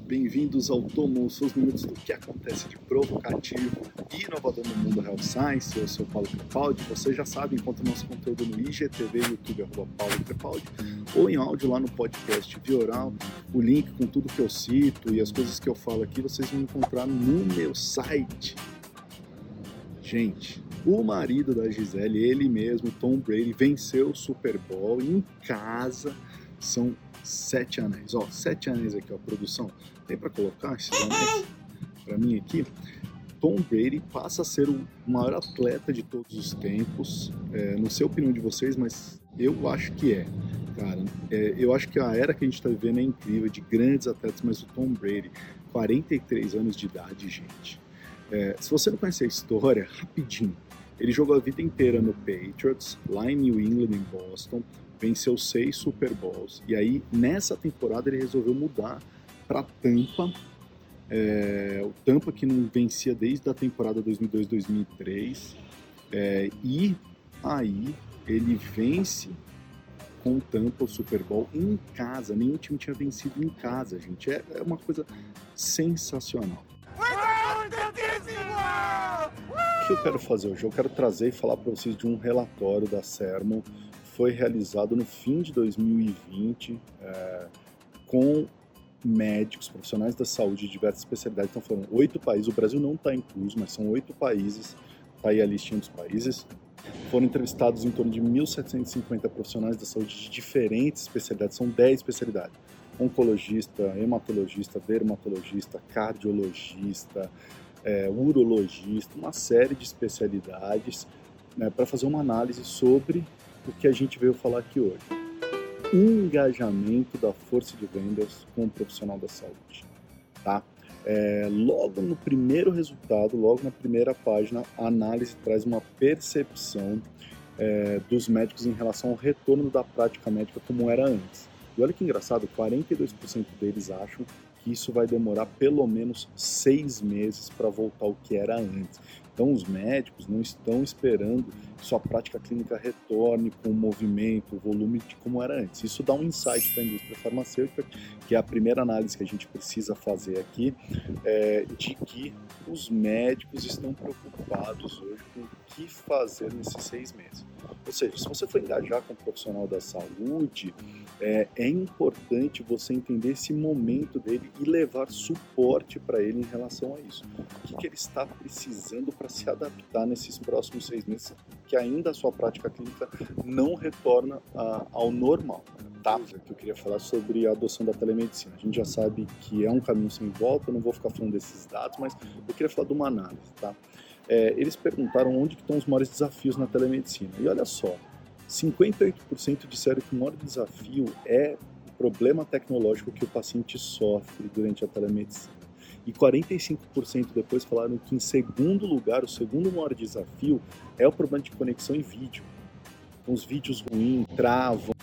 bem-vindos ao Tomo, seus minutos do que acontece de provocativo e inovador no mundo Health Science. Eu sou Paulo Crepaldi. Você já sabe, encontra nosso conteúdo no IGTV, YouTube, arroba Paulo Crepaldi, ou em áudio lá no podcast Via Oral. O link com tudo que eu cito e as coisas que eu falo aqui, vocês vão encontrar no meu site. Gente, o marido da Gisele, ele mesmo, Tom Brady, venceu o Super Bowl em casa. São sete anéis. Ó, sete anéis aqui, ó, produção. Tem para colocar esses anéis para mim aqui? Tom Brady passa a ser o maior atleta de todos os tempos. É, não sei a opinião de vocês, mas eu acho que é. Cara, é, eu acho que a era que a gente está vivendo é incrível, de grandes atletas, mas o Tom Brady, 43 anos de idade, gente. É, se você não conhece a história, rapidinho. Ele jogou a vida inteira no Patriots, lá em New England, em Boston, venceu seis Super Bowls. E aí, nessa temporada, ele resolveu mudar para Tampa. É, o Tampa que não vencia desde a temporada 2002-2003. É, e aí ele vence com o Tampa o Super Bowl em casa. Nenhum time tinha vencido em casa, gente. É, é uma coisa sensacional. O que eu quero fazer hoje? Eu quero trazer e falar para vocês de um relatório da Sermon foi realizado no fim de 2020 é, com médicos, profissionais da saúde de diversas especialidades. Então foram oito países, o Brasil não está incluso, mas são oito países, está aí a listinha dos países. Foram entrevistados em torno de 1.750 profissionais da saúde de diferentes especialidades, são 10 especialidades. Oncologista, hematologista, dermatologista, cardiologista, é, urologista, uma série de especialidades né, para fazer uma análise sobre o que a gente veio falar aqui hoje. Engajamento da força de vendas com o profissional da saúde. Tá? É, logo no primeiro resultado, logo na primeira página, a análise traz uma percepção é, dos médicos em relação ao retorno da prática médica como era antes. E olha que engraçado, 42% deles acham que isso vai demorar pelo menos seis meses para voltar ao que era antes. Então, os médicos não estão esperando que sua prática clínica retorne com o movimento, o volume de como era antes. Isso dá um insight para a indústria farmacêutica, que é a primeira análise que a gente precisa fazer aqui, é, de que os médicos estão preocupados hoje com o que fazer nesses seis meses. Ou seja, se você for engajar com um profissional da saúde, é, é importante você entender esse momento dele e levar suporte para ele em relação a isso. O que, que ele está precisando para se adaptar nesses próximos seis meses, que ainda a sua prática clínica não retorna a, ao normal. Tá? Que eu queria falar sobre a adoção da telemedicina. A gente já sabe que é um caminho sem volta, eu não vou ficar falando desses dados, mas eu queria falar de uma análise. Tá? É, eles perguntaram onde estão os maiores desafios na telemedicina. E olha só, 58% disseram que o maior desafio é o problema tecnológico que o paciente sofre durante a telemedicina. E 45% depois falaram que, em segundo lugar, o segundo maior desafio é o problema de conexão em vídeo. Então, os vídeos ruins, travam,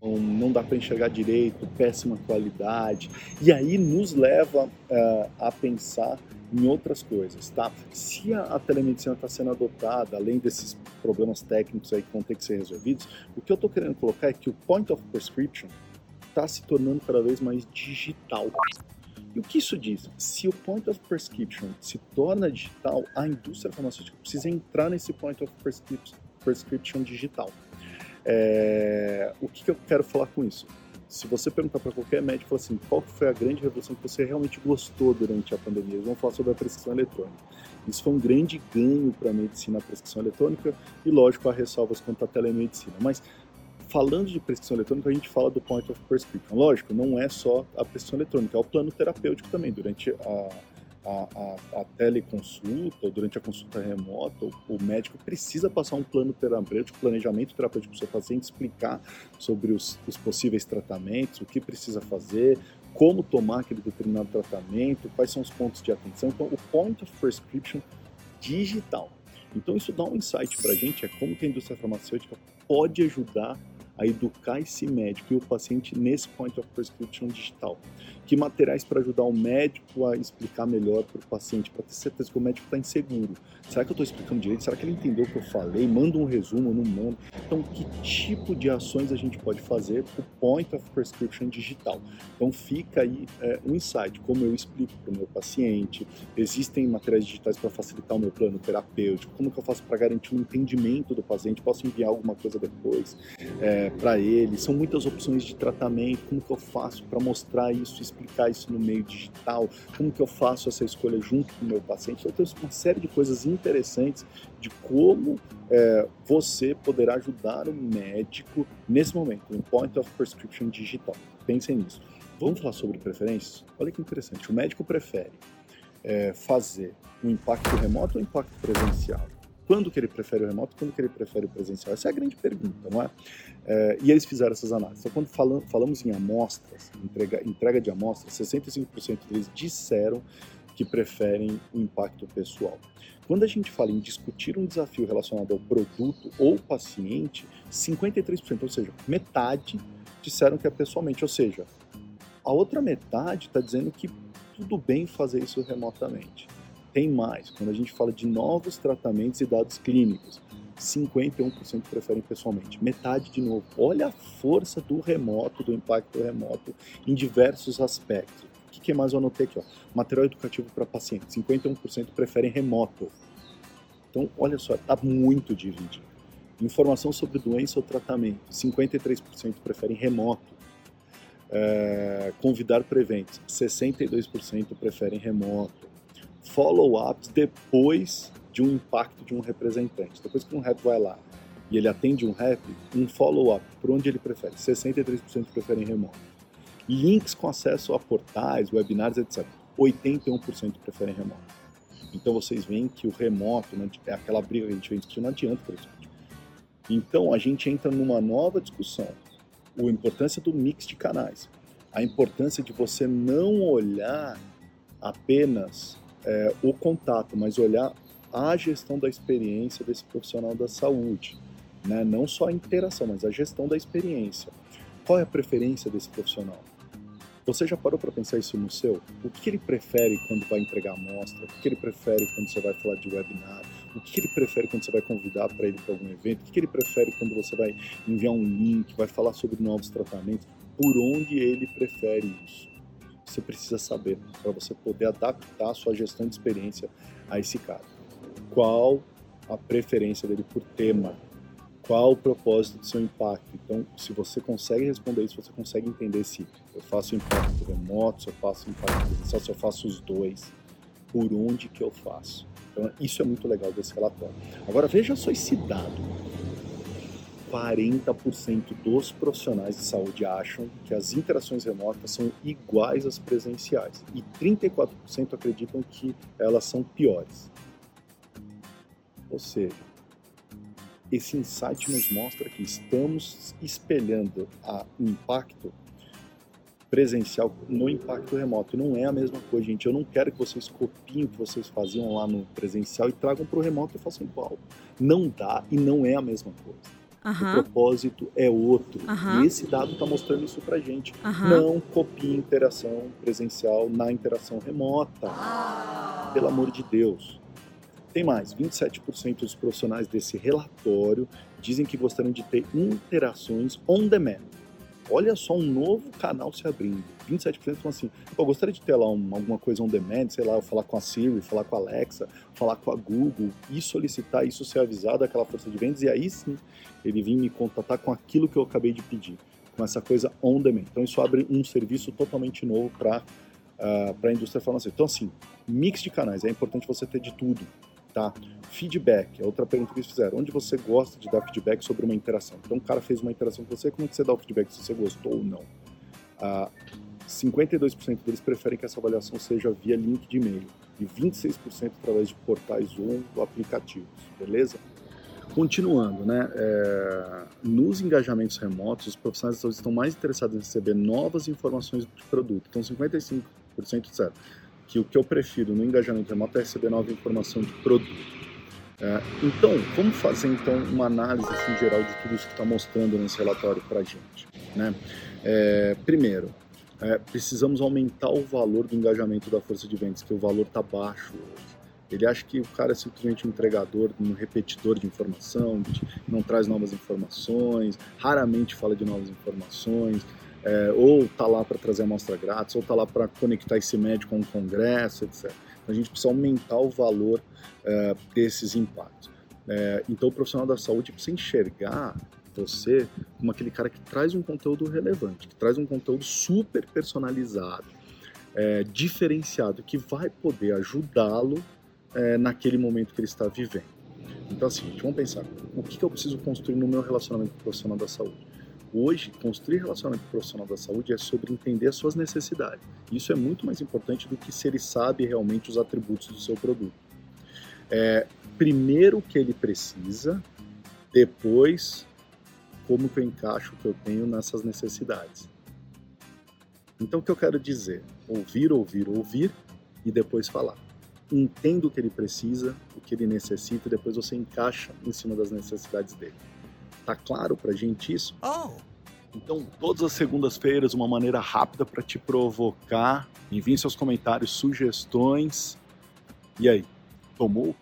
não dá para enxergar direito, péssima qualidade. E aí nos leva uh, a pensar em outras coisas, tá? Se a, a telemedicina está sendo adotada, além desses problemas técnicos aí que vão ter que ser resolvidos, o que eu estou querendo colocar é que o point of prescription está se tornando cada vez mais digital. E o que isso diz? Se o point of prescription se torna digital, a indústria farmacêutica precisa entrar nesse point of prescription digital. É... O que, que eu quero falar com isso? Se você perguntar para qualquer médico assim, qual foi a grande revolução que você realmente gostou durante a pandemia, eles vão falar sobre a prescrição eletrônica. Isso foi um grande ganho para a medicina, a prescrição eletrônica, e lógico, há ressalvas quanto à telemedicina. Mas falando de prescrição eletrônica, a gente fala do point of prescription. Lógico, não é só a prescrição eletrônica, é o plano terapêutico também. Durante a, a, a, a teleconsulta ou durante a consulta remota, o, o, médico precisa passar um plano terapêutico, planejamento terapêutico para o seu paciente, explicar sobre os, os possíveis tratamentos, o que precisa fazer, como tomar aquele determinado tratamento, quais são os pontos de atenção. Então, o point of prescription digital. Então, isso dá um insight para a gente, é como que a indústria farmacêutica pode ajudar a educar esse médico e o paciente nesse point of prescription digital? Que materiais para ajudar o médico a explicar melhor para o paciente, para ter certeza que o médico está inseguro? Será que eu estou explicando direito? Será que ele entendeu o que eu falei? Manda um resumo, não manda? Então, que tipo de ações a gente pode fazer para o point of prescription digital? Então, fica aí é, um insight, como eu explico para o meu paciente, existem materiais digitais para facilitar o meu plano terapêutico, como que eu faço para garantir um entendimento do paciente, posso enviar alguma coisa depois é, para ele, são muitas opções de tratamento, como que eu faço para mostrar isso, explicar isso no meio digital, como que eu faço essa escolha junto com o meu paciente. Então, tem uma série de coisas interessantes de como é, você poderá ajudar o médico nesse momento, no point of prescription digital. Pensem nisso. Vamos falar sobre preferências? Olha que interessante. O médico prefere é, fazer um impacto remoto ou um impacto presencial? Quando que ele prefere o remoto, quando que ele prefere o presencial? Essa é a grande pergunta, não é? é e eles fizeram essas análises. Então, quando falam, falamos em amostras, entrega, entrega de amostras, 65% deles disseram que preferem o impacto pessoal. Quando a gente fala em discutir um desafio relacionado ao produto ou paciente, 53%, ou seja, metade, disseram que é pessoalmente, ou seja, a outra metade está dizendo que tudo bem fazer isso remotamente. Tem mais, quando a gente fala de novos tratamentos e dados clínicos, 51% preferem pessoalmente, metade de novo. Olha a força do remoto, do impacto remoto em diversos aspectos. O que, que mais eu anotei aqui? Ó? Material educativo para paciente, 51% preferem remoto. Então, olha só, está muito dividido. Informação sobre doença ou tratamento, 53% preferem remoto. É, convidar para eventos, 62% preferem remoto follow-ups depois de um impacto de um representante. Depois que um rep vai lá e ele atende um rep, um follow-up, por onde ele prefere? 63% preferem remoto. Links com acesso a portais, webinars, etc. 81% preferem remoto. Então vocês veem que o remoto, né, é aquela briga que a gente vem discutindo, não adianta para isso. Então a gente entra numa nova discussão. A importância do mix de canais. A importância de você não olhar apenas é, o contato, mas olhar a gestão da experiência desse profissional da saúde. Né? Não só a interação, mas a gestão da experiência. Qual é a preferência desse profissional? Você já parou para pensar isso no seu? O que ele prefere quando vai entregar amostra? O que ele prefere quando você vai falar de webinar? O que ele prefere quando você vai convidar para ele para algum evento? O que ele prefere quando você vai enviar um link, vai falar sobre novos tratamentos? Por onde ele prefere isso? Você precisa saber para você poder adaptar a sua gestão de experiência a esse cara. Qual a preferência dele por tema? Qual o propósito do seu impacto? Então, se você consegue responder isso, você consegue entender se eu faço impacto remoto, se eu faço impacto presencial, se eu faço os dois, por onde que eu faço. Então, isso é muito legal desse relatório. Agora, veja só esse dado 40% dos profissionais de saúde acham que as interações remotas são iguais às presenciais e 34% acreditam que elas são piores. Ou seja, esse insight nos mostra que estamos espelhando o impacto presencial no impacto remoto. Não é a mesma coisa, gente. Eu não quero que vocês copiem o que vocês faziam lá no presencial e tragam para o remoto e façam igual. Não dá e não é a mesma coisa. Uhum. O propósito é outro. Uhum. E esse dado está mostrando isso para gente. Uhum. Não copie interação presencial na interação remota. Ah. Pelo amor de Deus. Tem mais, 27% dos profissionais desse relatório dizem que gostariam de ter interações on demand. Olha só um novo canal se abrindo. 27% falam assim, eu gostaria de ter lá um, alguma coisa on demand, sei lá, falar com a Siri, falar com a Alexa, falar com a Google e solicitar isso ser avisado daquela força de vendas e aí sim ele vir me contatar com aquilo que eu acabei de pedir, com essa coisa on demand. Então isso abre um serviço totalmente novo para uh, ah, a indústria farmacêutica. Então assim, mix de canais, é importante você ter de tudo, tá? Feedback, é outra pergunta que eles fizeram. Onde você gosta de dar feedback sobre uma interação? Então o cara fez uma interação com você, como é que você dá o feedback se você gostou ou não? Uh, 52% deles preferem que essa avaliação seja via link de e-mail e 26% através de portais ou aplicativos, beleza? Continuando, né? É, nos engajamentos remotos, os profissionais estão mais interessados em receber novas informações de produto. Então, 55% disseram que o que eu prefiro no engajamento remoto é receber nova informação de produto. É, então, vamos fazer então uma análise assim, geral de tudo isso que está mostrando nesse relatório para a gente. Né? É, primeiro, é, precisamos aumentar o valor do engajamento da força de vendas, que o valor está baixo hoje. Ele acha que o cara é simplesmente um entregador, um repetidor de informação, não traz novas informações, raramente fala de novas informações, é, ou está lá para trazer amostra grátis, ou está lá para conectar esse médico com um congresso, etc. Então, a gente precisa aumentar o valor é, desses impactos. É, então o profissional da saúde precisa enxergar você como aquele cara que traz um conteúdo relevante, que traz um conteúdo super personalizado, é, diferenciado, que vai poder ajudá-lo é, naquele momento que ele está vivendo. Então, assim, vamos pensar: o que, que eu preciso construir no meu relacionamento com o profissional da saúde? Hoje, construir relacionamento profissional da saúde é sobre entender as suas necessidades. Isso é muito mais importante do que se ele sabe realmente os atributos do seu produto. É, primeiro o que ele precisa, depois como que eu encaixo o que eu tenho nessas necessidades. Então, o que eu quero dizer? Ouvir, ouvir, ouvir e depois falar entenda o que ele precisa, o que ele necessita, e depois você encaixa em cima das necessidades dele. Tá claro pra gente isso? Oh. Então, todas as segundas-feiras, uma maneira rápida para te provocar. Envie seus comentários, sugestões. E aí, tomou